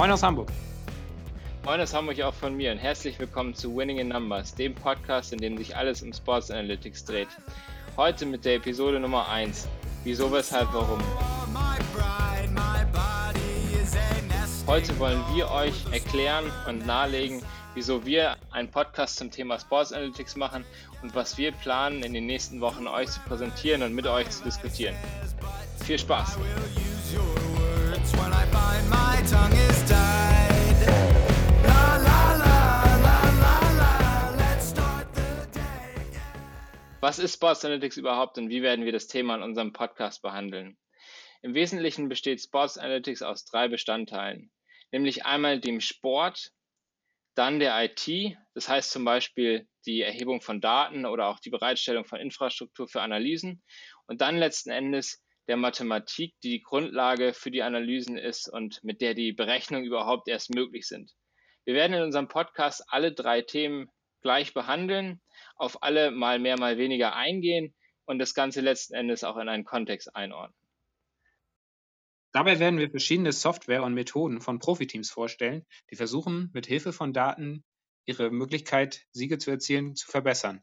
Moin aus Hamburg. Moin aus Hamburg auch von mir und herzlich willkommen zu Winning in Numbers, dem Podcast, in dem sich alles um Sports Analytics dreht. Heute mit der Episode Nummer 1. Wieso, weshalb, warum. Heute wollen wir euch erklären und nahelegen, wieso wir einen Podcast zum Thema Sports Analytics machen und was wir planen, in den nächsten Wochen euch zu präsentieren und mit euch zu diskutieren. Viel Spaß! Was ist Sports Analytics überhaupt und wie werden wir das Thema in unserem Podcast behandeln? Im Wesentlichen besteht Sports Analytics aus drei Bestandteilen, nämlich einmal dem Sport, dann der IT, das heißt zum Beispiel die Erhebung von Daten oder auch die Bereitstellung von Infrastruktur für Analysen und dann letzten Endes der Mathematik, die die Grundlage für die Analysen ist und mit der die Berechnungen überhaupt erst möglich sind. Wir werden in unserem Podcast alle drei Themen gleich behandeln, auf alle mal mehr, mal weniger eingehen und das Ganze letzten Endes auch in einen Kontext einordnen. Dabei werden wir verschiedene Software und Methoden von Profiteams vorstellen, die versuchen, mit Hilfe von Daten ihre Möglichkeit, Siege zu erzielen, zu verbessern.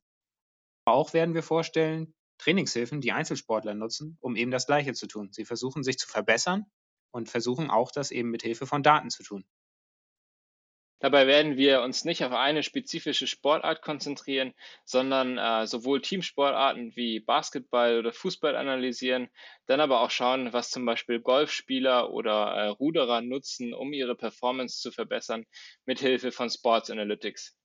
Auch werden wir vorstellen, Trainingshilfen, die Einzelsportler nutzen, um eben das Gleiche zu tun. Sie versuchen, sich zu verbessern und versuchen auch, das eben mit Hilfe von Daten zu tun. Dabei werden wir uns nicht auf eine spezifische Sportart konzentrieren, sondern äh, sowohl Teamsportarten wie Basketball oder Fußball analysieren, dann aber auch schauen, was zum Beispiel Golfspieler oder äh, Ruderer nutzen, um ihre Performance zu verbessern, mit Hilfe von Sports Analytics.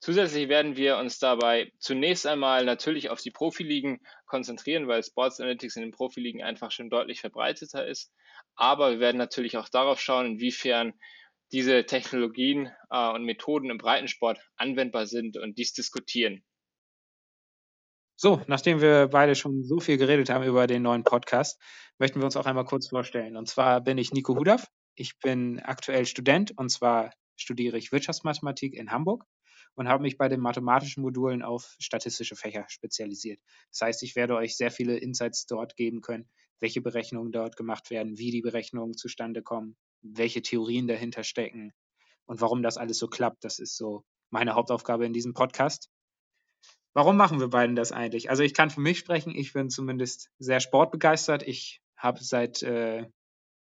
Zusätzlich werden wir uns dabei zunächst einmal natürlich auf die Profiligen konzentrieren, weil Sports Analytics in den Profiligen einfach schon deutlich verbreiteter ist. Aber wir werden natürlich auch darauf schauen, inwiefern diese Technologien äh, und Methoden im Breitensport anwendbar sind und dies diskutieren. So, nachdem wir beide schon so viel geredet haben über den neuen Podcast, möchten wir uns auch einmal kurz vorstellen. Und zwar bin ich Nico Hudaf. Ich bin aktuell Student und zwar studiere ich Wirtschaftsmathematik in Hamburg und habe mich bei den mathematischen Modulen auf statistische Fächer spezialisiert. Das heißt, ich werde euch sehr viele Insights dort geben können, welche Berechnungen dort gemacht werden, wie die Berechnungen zustande kommen, welche Theorien dahinter stecken und warum das alles so klappt. Das ist so meine Hauptaufgabe in diesem Podcast. Warum machen wir beiden das eigentlich? Also ich kann für mich sprechen, ich bin zumindest sehr sportbegeistert. Ich habe seit äh,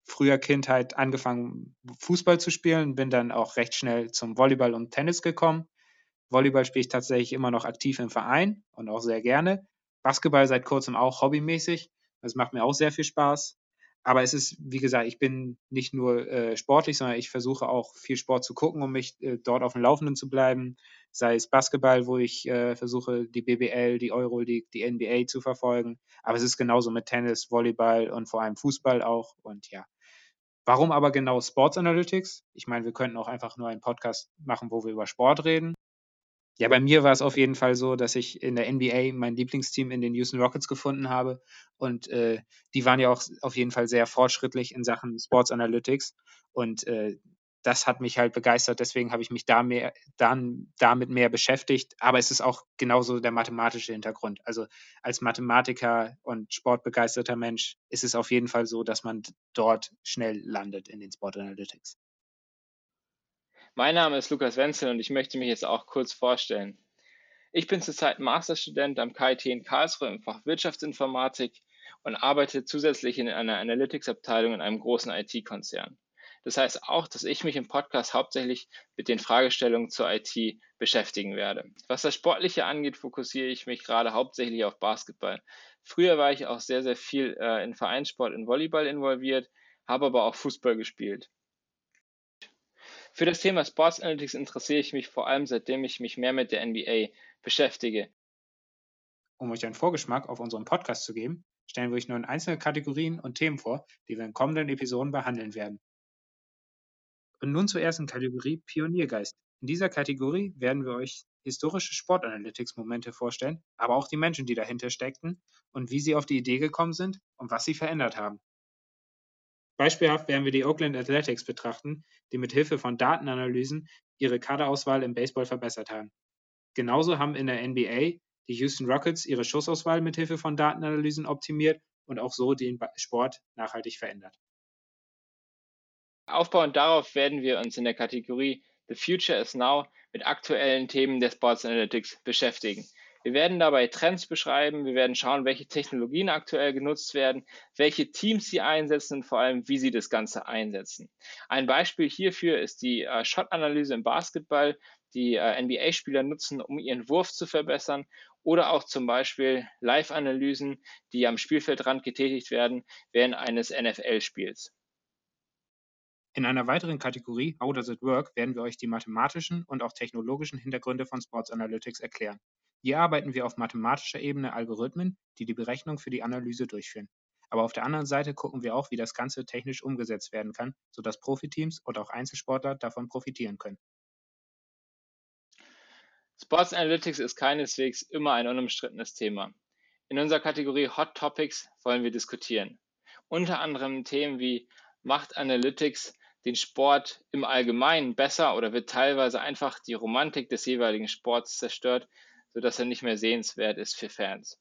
früher Kindheit angefangen, Fußball zu spielen, bin dann auch recht schnell zum Volleyball und Tennis gekommen Volleyball spiele ich tatsächlich immer noch aktiv im Verein und auch sehr gerne. Basketball seit kurzem auch hobbymäßig. Das macht mir auch sehr viel Spaß. Aber es ist, wie gesagt, ich bin nicht nur äh, sportlich, sondern ich versuche auch viel Sport zu gucken, um mich äh, dort auf dem Laufenden zu bleiben. Sei es Basketball, wo ich äh, versuche, die BBL, die Euroleague, die NBA zu verfolgen. Aber es ist genauso mit Tennis, Volleyball und vor allem Fußball auch. Und ja, Warum aber genau Sports Analytics? Ich meine, wir könnten auch einfach nur einen Podcast machen, wo wir über Sport reden. Ja, bei mir war es auf jeden Fall so, dass ich in der NBA mein Lieblingsteam in den Houston Rockets gefunden habe. Und äh, die waren ja auch auf jeden Fall sehr fortschrittlich in Sachen Sports Analytics. Und äh, das hat mich halt begeistert. Deswegen habe ich mich da mehr, dann damit mehr beschäftigt. Aber es ist auch genauso der mathematische Hintergrund. Also als Mathematiker und sportbegeisterter Mensch ist es auf jeden Fall so, dass man dort schnell landet in den Sport Analytics. Mein Name ist Lukas Wenzel und ich möchte mich jetzt auch kurz vorstellen. Ich bin zurzeit Masterstudent am KIT in Karlsruhe im Fach Wirtschaftsinformatik und arbeite zusätzlich in einer Analytics-Abteilung in einem großen IT-Konzern. Das heißt auch, dass ich mich im Podcast hauptsächlich mit den Fragestellungen zur IT beschäftigen werde. Was das Sportliche angeht, fokussiere ich mich gerade hauptsächlich auf Basketball. Früher war ich auch sehr, sehr viel äh, in Vereinssport, in Volleyball involviert, habe aber auch Fußball gespielt. Für das Thema Sports Analytics interessiere ich mich vor allem, seitdem ich mich mehr mit der NBA beschäftige. Um euch einen Vorgeschmack auf unseren Podcast zu geben, stellen wir euch nun einzelne Kategorien und Themen vor, die wir in kommenden Episoden behandeln werden. Und nun zur ersten Kategorie Pioniergeist. In dieser Kategorie werden wir euch historische Sportanalytics-Momente vorstellen, aber auch die Menschen, die dahinter steckten und wie sie auf die Idee gekommen sind und was sie verändert haben. Beispielhaft werden wir die Oakland Athletics betrachten, die mit Hilfe von Datenanalysen ihre Kaderauswahl im Baseball verbessert haben. Genauso haben in der NBA die Houston Rockets ihre Schussauswahl mit Hilfe von Datenanalysen optimiert und auch so den Sport nachhaltig verändert. Aufbauend darauf werden wir uns in der Kategorie The Future is Now mit aktuellen Themen der Sports Analytics beschäftigen. Wir werden dabei Trends beschreiben, wir werden schauen, welche Technologien aktuell genutzt werden, welche Teams sie einsetzen und vor allem, wie sie das Ganze einsetzen. Ein Beispiel hierfür ist die äh, Shot-Analyse im Basketball, die äh, NBA-Spieler nutzen, um ihren Wurf zu verbessern oder auch zum Beispiel Live-Analysen, die am Spielfeldrand getätigt werden während eines NFL-Spiels. In einer weiteren Kategorie How Does It Work werden wir euch die mathematischen und auch technologischen Hintergründe von Sports Analytics erklären. Hier arbeiten wir auf mathematischer Ebene Algorithmen, die die Berechnung für die Analyse durchführen. Aber auf der anderen Seite gucken wir auch, wie das Ganze technisch umgesetzt werden kann, sodass Profiteams und auch Einzelsportler davon profitieren können. Sports Analytics ist keineswegs immer ein unumstrittenes Thema. In unserer Kategorie Hot Topics wollen wir diskutieren. Unter anderem Themen wie macht Analytics den Sport im Allgemeinen besser oder wird teilweise einfach die Romantik des jeweiligen Sports zerstört, sodass er nicht mehr sehenswert ist für Fans.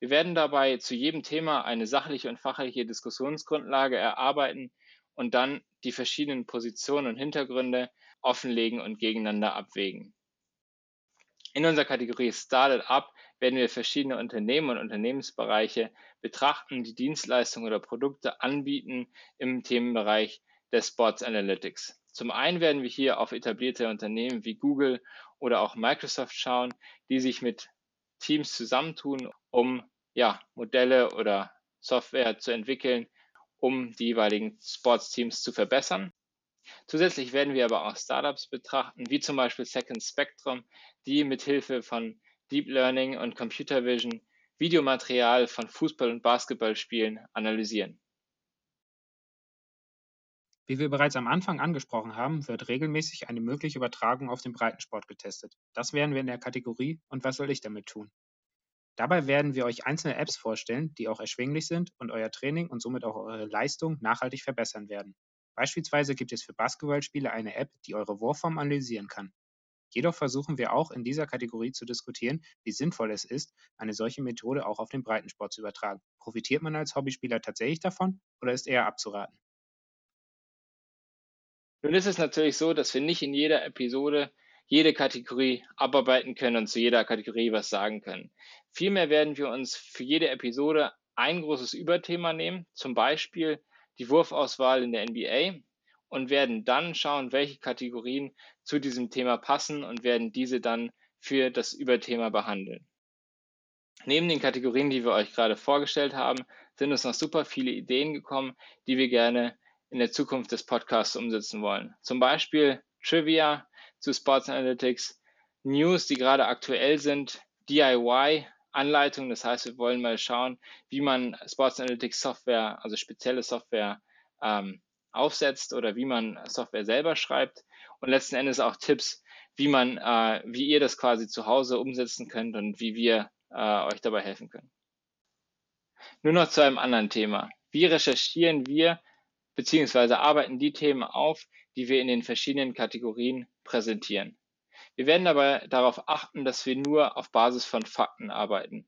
Wir werden dabei zu jedem Thema eine sachliche und fachliche Diskussionsgrundlage erarbeiten und dann die verschiedenen Positionen und Hintergründe offenlegen und gegeneinander abwägen. In unserer Kategorie Started Up werden wir verschiedene Unternehmen und Unternehmensbereiche betrachten, die Dienstleistungen oder Produkte anbieten im Themenbereich des Sports Analytics. Zum einen werden wir hier auf etablierte Unternehmen wie Google oder auch Microsoft schauen, die sich mit Teams zusammentun, um ja, Modelle oder Software zu entwickeln, um die jeweiligen Sportsteams zu verbessern. Zusätzlich werden wir aber auch Startups betrachten, wie zum Beispiel Second Spectrum, die mithilfe von Deep Learning und Computer Vision Videomaterial von Fußball- und Basketballspielen analysieren. Wie wir bereits am Anfang angesprochen haben, wird regelmäßig eine mögliche Übertragung auf den Breitensport getestet. Das werden wir in der Kategorie Und was soll ich damit tun? Dabei werden wir euch einzelne Apps vorstellen, die auch erschwinglich sind und euer Training und somit auch eure Leistung nachhaltig verbessern werden. Beispielsweise gibt es für Basketballspiele eine App, die eure Wurfform analysieren kann. Jedoch versuchen wir auch in dieser Kategorie zu diskutieren, wie sinnvoll es ist, eine solche Methode auch auf den Breitensport zu übertragen. Profitiert man als Hobbyspieler tatsächlich davon oder ist eher abzuraten? Nun ist es natürlich so, dass wir nicht in jeder Episode jede Kategorie abarbeiten können und zu jeder Kategorie was sagen können. Vielmehr werden wir uns für jede Episode ein großes Überthema nehmen, zum Beispiel die Wurfauswahl in der NBA und werden dann schauen, welche Kategorien zu diesem Thema passen und werden diese dann für das Überthema behandeln. Neben den Kategorien, die wir euch gerade vorgestellt haben, sind uns noch super viele Ideen gekommen, die wir gerne in der Zukunft des Podcasts umsetzen wollen. Zum Beispiel Trivia zu Sports Analytics, News, die gerade aktuell sind, DIY, Anleitungen. Das heißt, wir wollen mal schauen, wie man Sports Analytics Software, also spezielle Software, ähm, aufsetzt oder wie man Software selber schreibt und letzten Endes auch Tipps, wie man, äh, wie ihr das quasi zu Hause umsetzen könnt und wie wir äh, euch dabei helfen können. Nur noch zu einem anderen Thema. Wie recherchieren wir beziehungsweise arbeiten die Themen auf, die wir in den verschiedenen Kategorien präsentieren. Wir werden dabei darauf achten, dass wir nur auf Basis von Fakten arbeiten.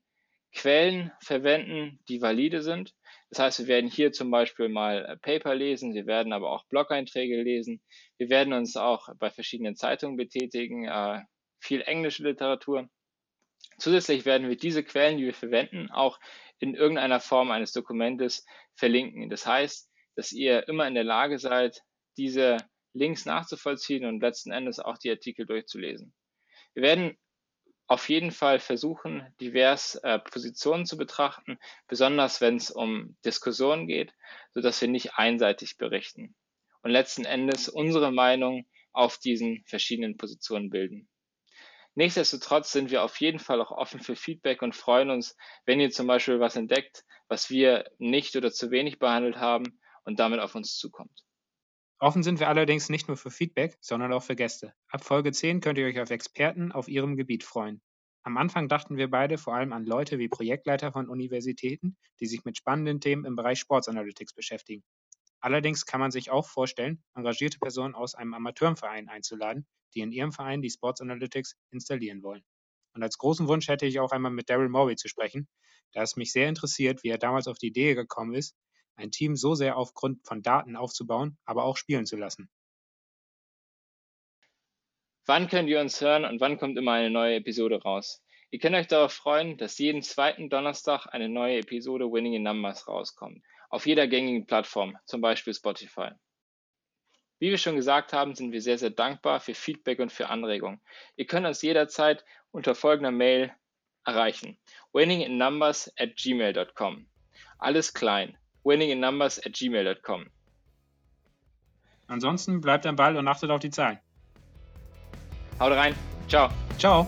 Quellen verwenden, die valide sind. Das heißt, wir werden hier zum Beispiel mal Paper lesen, wir werden aber auch Blog-Einträge lesen. Wir werden uns auch bei verschiedenen Zeitungen betätigen, äh, viel englische Literatur. Zusätzlich werden wir diese Quellen, die wir verwenden, auch in irgendeiner Form eines Dokumentes verlinken. Das heißt, dass ihr immer in der Lage seid, diese Links nachzuvollziehen und letzten Endes auch die Artikel durchzulesen. Wir werden auf jeden Fall versuchen, divers äh, Positionen zu betrachten, besonders wenn es um Diskussionen geht, sodass wir nicht einseitig berichten und letzten Endes unsere Meinung auf diesen verschiedenen Positionen bilden. Nichtsdestotrotz sind wir auf jeden Fall auch offen für Feedback und freuen uns, wenn ihr zum Beispiel was entdeckt, was wir nicht oder zu wenig behandelt haben und damit auf uns zukommt. Offen sind wir allerdings nicht nur für Feedback, sondern auch für Gäste. Ab Folge 10 könnt ihr euch auf Experten auf ihrem Gebiet freuen. Am Anfang dachten wir beide vor allem an Leute wie Projektleiter von Universitäten, die sich mit spannenden Themen im Bereich Sports Analytics beschäftigen. Allerdings kann man sich auch vorstellen, engagierte Personen aus einem Amateurverein einzuladen, die in ihrem Verein die Sports Analytics installieren wollen. Und als großen Wunsch hätte ich auch einmal mit Daryl Morey zu sprechen, da es mich sehr interessiert, wie er damals auf die Idee gekommen ist, ein Team so sehr aufgrund von Daten aufzubauen, aber auch spielen zu lassen. Wann könnt ihr uns hören und wann kommt immer eine neue Episode raus? Ihr könnt euch darauf freuen, dass jeden zweiten Donnerstag eine neue Episode Winning in Numbers rauskommt. Auf jeder gängigen Plattform, zum Beispiel Spotify. Wie wir schon gesagt haben, sind wir sehr, sehr dankbar für Feedback und für Anregungen. Ihr könnt uns jederzeit unter folgender Mail erreichen. winninginnumbers at gmail.com. Alles klein. Winninginnumbers at gmail.com. Ansonsten bleibt am Ball und achtet auf die Zahlen. Haut rein. Ciao. Ciao.